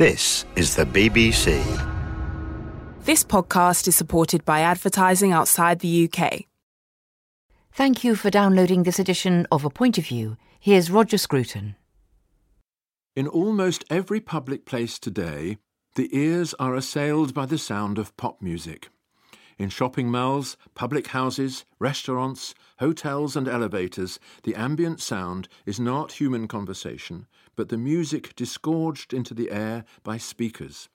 This is the BBC. This podcast is supported by advertising outside the UK. Thank you for downloading this edition of A Point of View. Here's Roger Scruton. In almost every public place today, the ears are assailed by the sound of pop music. In shopping malls, public houses, restaurants, hotels, and elevators, the ambient sound is not human conversation, but the music disgorged into the air by speakers,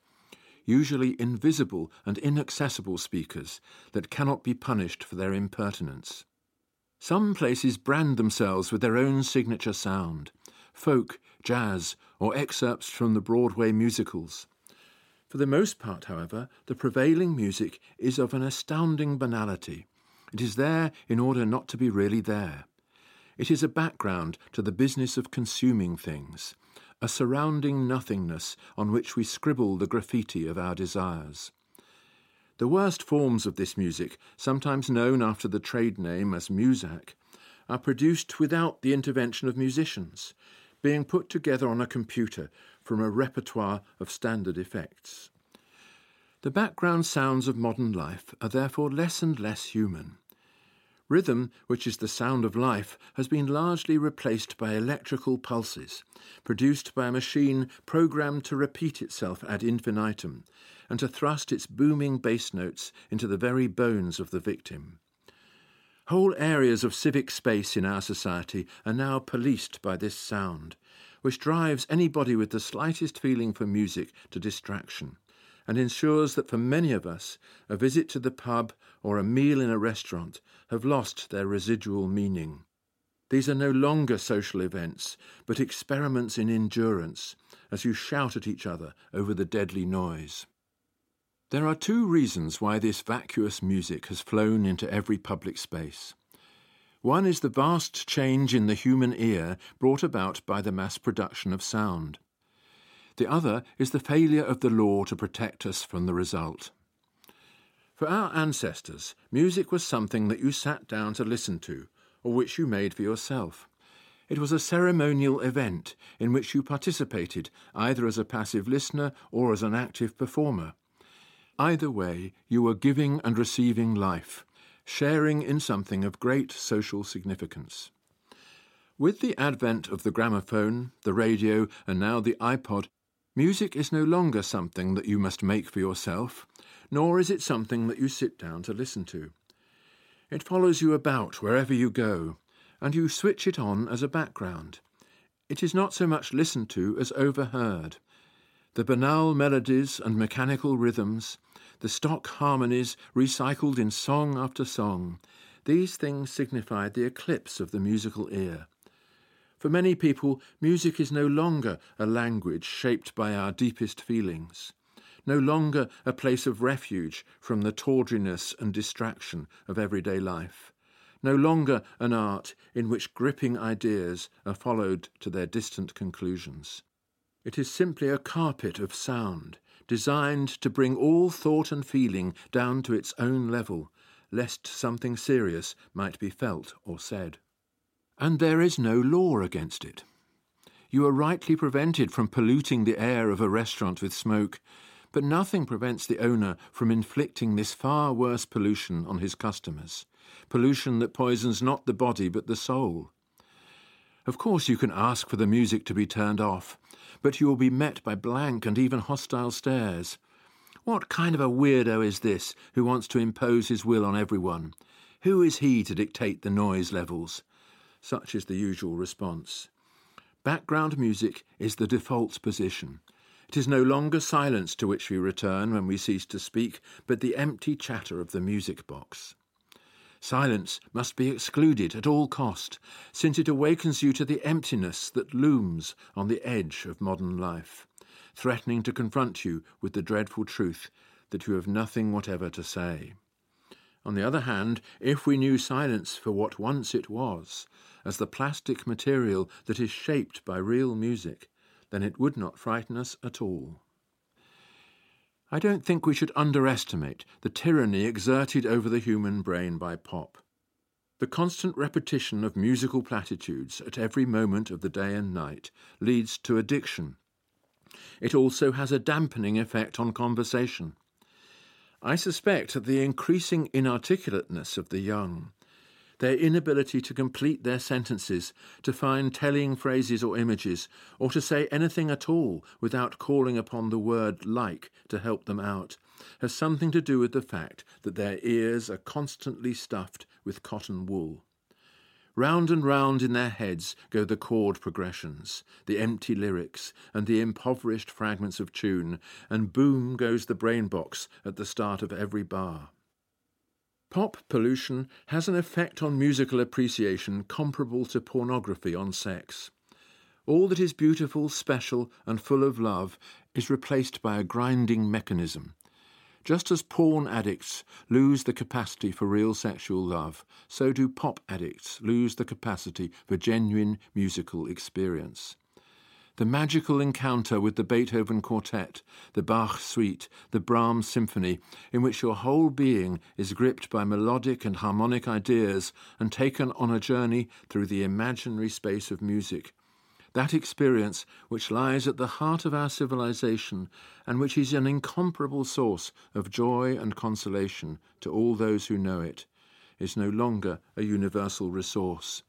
usually invisible and inaccessible speakers that cannot be punished for their impertinence. Some places brand themselves with their own signature sound folk, jazz, or excerpts from the Broadway musicals. For the most part, however, the prevailing music is of an astounding banality. It is there in order not to be really there. It is a background to the business of consuming things, a surrounding nothingness on which we scribble the graffiti of our desires. The worst forms of this music, sometimes known after the trade name as Muzak, are produced without the intervention of musicians, being put together on a computer from a repertoire of standard effects. The background sounds of modern life are therefore less and less human. Rhythm, which is the sound of life, has been largely replaced by electrical pulses, produced by a machine programmed to repeat itself ad infinitum and to thrust its booming bass notes into the very bones of the victim. Whole areas of civic space in our society are now policed by this sound, which drives anybody with the slightest feeling for music to distraction, and ensures that for many of us, a visit to the pub or a meal in a restaurant have lost their residual meaning. These are no longer social events, but experiments in endurance, as you shout at each other over the deadly noise. There are two reasons why this vacuous music has flown into every public space. One is the vast change in the human ear brought about by the mass production of sound. The other is the failure of the law to protect us from the result. For our ancestors, music was something that you sat down to listen to, or which you made for yourself. It was a ceremonial event in which you participated either as a passive listener or as an active performer. Either way, you were giving and receiving life, sharing in something of great social significance. With the advent of the gramophone, the radio, and now the iPod, music is no longer something that you must make for yourself, nor is it something that you sit down to listen to. It follows you about wherever you go, and you switch it on as a background. It is not so much listened to as overheard. The banal melodies and mechanical rhythms, the stock harmonies recycled in song after song, these things signified the eclipse of the musical ear. For many people, music is no longer a language shaped by our deepest feelings, no longer a place of refuge from the tawdriness and distraction of everyday life, no longer an art in which gripping ideas are followed to their distant conclusions. It is simply a carpet of sound, designed to bring all thought and feeling down to its own level, lest something serious might be felt or said. And there is no law against it. You are rightly prevented from polluting the air of a restaurant with smoke, but nothing prevents the owner from inflicting this far worse pollution on his customers, pollution that poisons not the body but the soul. Of course, you can ask for the music to be turned off, but you will be met by blank and even hostile stares. What kind of a weirdo is this who wants to impose his will on everyone? Who is he to dictate the noise levels? Such is the usual response. Background music is the default position. It is no longer silence to which we return when we cease to speak, but the empty chatter of the music box. Silence must be excluded at all cost, since it awakens you to the emptiness that looms on the edge of modern life, threatening to confront you with the dreadful truth that you have nothing whatever to say. On the other hand, if we knew silence for what once it was, as the plastic material that is shaped by real music, then it would not frighten us at all. I don't think we should underestimate the tyranny exerted over the human brain by pop. The constant repetition of musical platitudes at every moment of the day and night leads to addiction. It also has a dampening effect on conversation. I suspect that the increasing inarticulateness of the young, their inability to complete their sentences, to find telling phrases or images, or to say anything at all without calling upon the word like to help them out, has something to do with the fact that their ears are constantly stuffed with cotton wool. Round and round in their heads go the chord progressions, the empty lyrics, and the impoverished fragments of tune, and boom goes the brain box at the start of every bar. Pop pollution has an effect on musical appreciation comparable to pornography on sex. All that is beautiful, special, and full of love is replaced by a grinding mechanism, just as porn addicts lose the capacity for real sexual love, so do pop addicts lose the capacity for genuine musical experience. The magical encounter with the Beethoven Quartet, the Bach Suite, the Brahms Symphony, in which your whole being is gripped by melodic and harmonic ideas and taken on a journey through the imaginary space of music, that experience which lies at the heart of our civilization and which is an incomparable source of joy and consolation to all those who know it, is no longer a universal resource.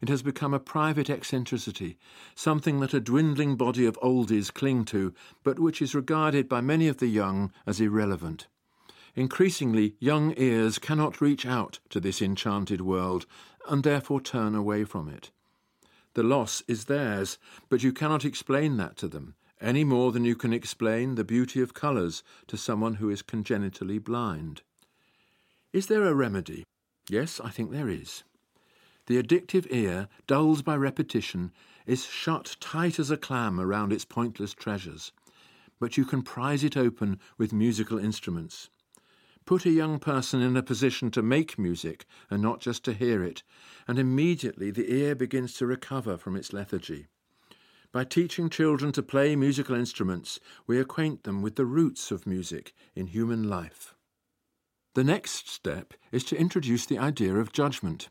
It has become a private eccentricity, something that a dwindling body of oldies cling to, but which is regarded by many of the young as irrelevant. Increasingly, young ears cannot reach out to this enchanted world and therefore turn away from it. The loss is theirs, but you cannot explain that to them, any more than you can explain the beauty of colours to someone who is congenitally blind. Is there a remedy? Yes, I think there is. The addictive ear, dulled by repetition, is shut tight as a clam around its pointless treasures, but you can prise it open with musical instruments. Put a young person in a position to make music and not just to hear it, and immediately the ear begins to recover from its lethargy. By teaching children to play musical instruments, we acquaint them with the roots of music in human life. The next step is to introduce the idea of judgment.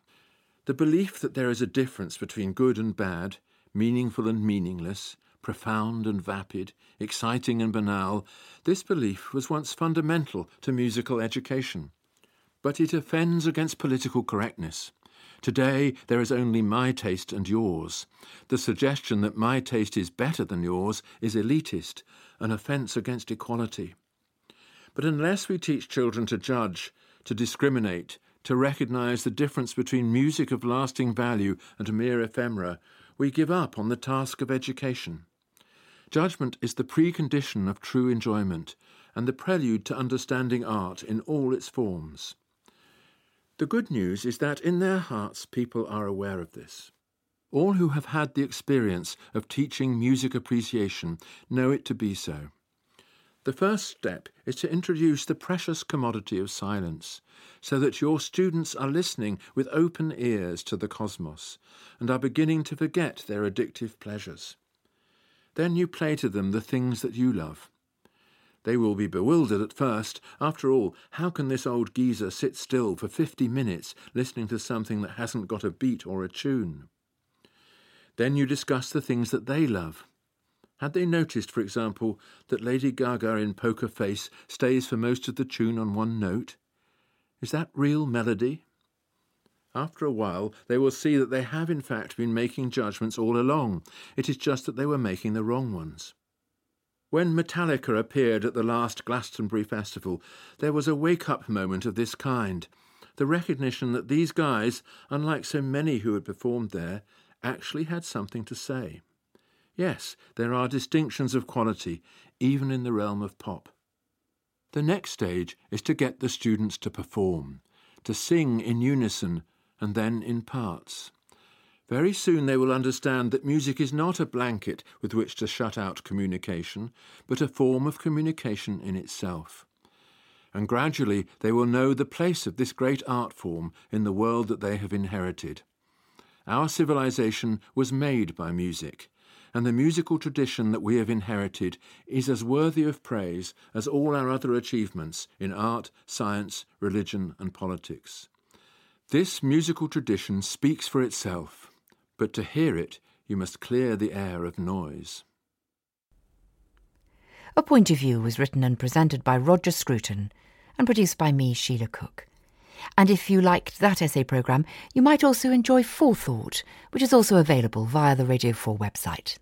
The belief that there is a difference between good and bad, meaningful and meaningless, profound and vapid, exciting and banal, this belief was once fundamental to musical education. But it offends against political correctness. Today there is only my taste and yours. The suggestion that my taste is better than yours is elitist, an offence against equality. But unless we teach children to judge, to discriminate, to recognize the difference between music of lasting value and mere ephemera, we give up on the task of education. Judgment is the precondition of true enjoyment and the prelude to understanding art in all its forms. The good news is that in their hearts people are aware of this. All who have had the experience of teaching music appreciation know it to be so. The first step is to introduce the precious commodity of silence, so that your students are listening with open ears to the cosmos and are beginning to forget their addictive pleasures. Then you play to them the things that you love. They will be bewildered at first. After all, how can this old geezer sit still for fifty minutes listening to something that hasn't got a beat or a tune? Then you discuss the things that they love. Had they noticed, for example, that Lady Gaga in Poker Face stays for most of the tune on one note? Is that real melody? After a while, they will see that they have in fact been making judgments all along. It is just that they were making the wrong ones. When Metallica appeared at the last Glastonbury Festival, there was a wake up moment of this kind. The recognition that these guys, unlike so many who had performed there, actually had something to say. Yes, there are distinctions of quality, even in the realm of pop. The next stage is to get the students to perform, to sing in unison and then in parts. Very soon they will understand that music is not a blanket with which to shut out communication, but a form of communication in itself. And gradually they will know the place of this great art form in the world that they have inherited. Our civilization was made by music, and the musical tradition that we have inherited is as worthy of praise as all our other achievements in art, science, religion, and politics. This musical tradition speaks for itself, but to hear it, you must clear the air of noise. A Point of View was written and presented by Roger Scruton and produced by me, Sheila Cook. And if you liked that essay programme, you might also enjoy Four Thought, which is also available via the Radio 4 website.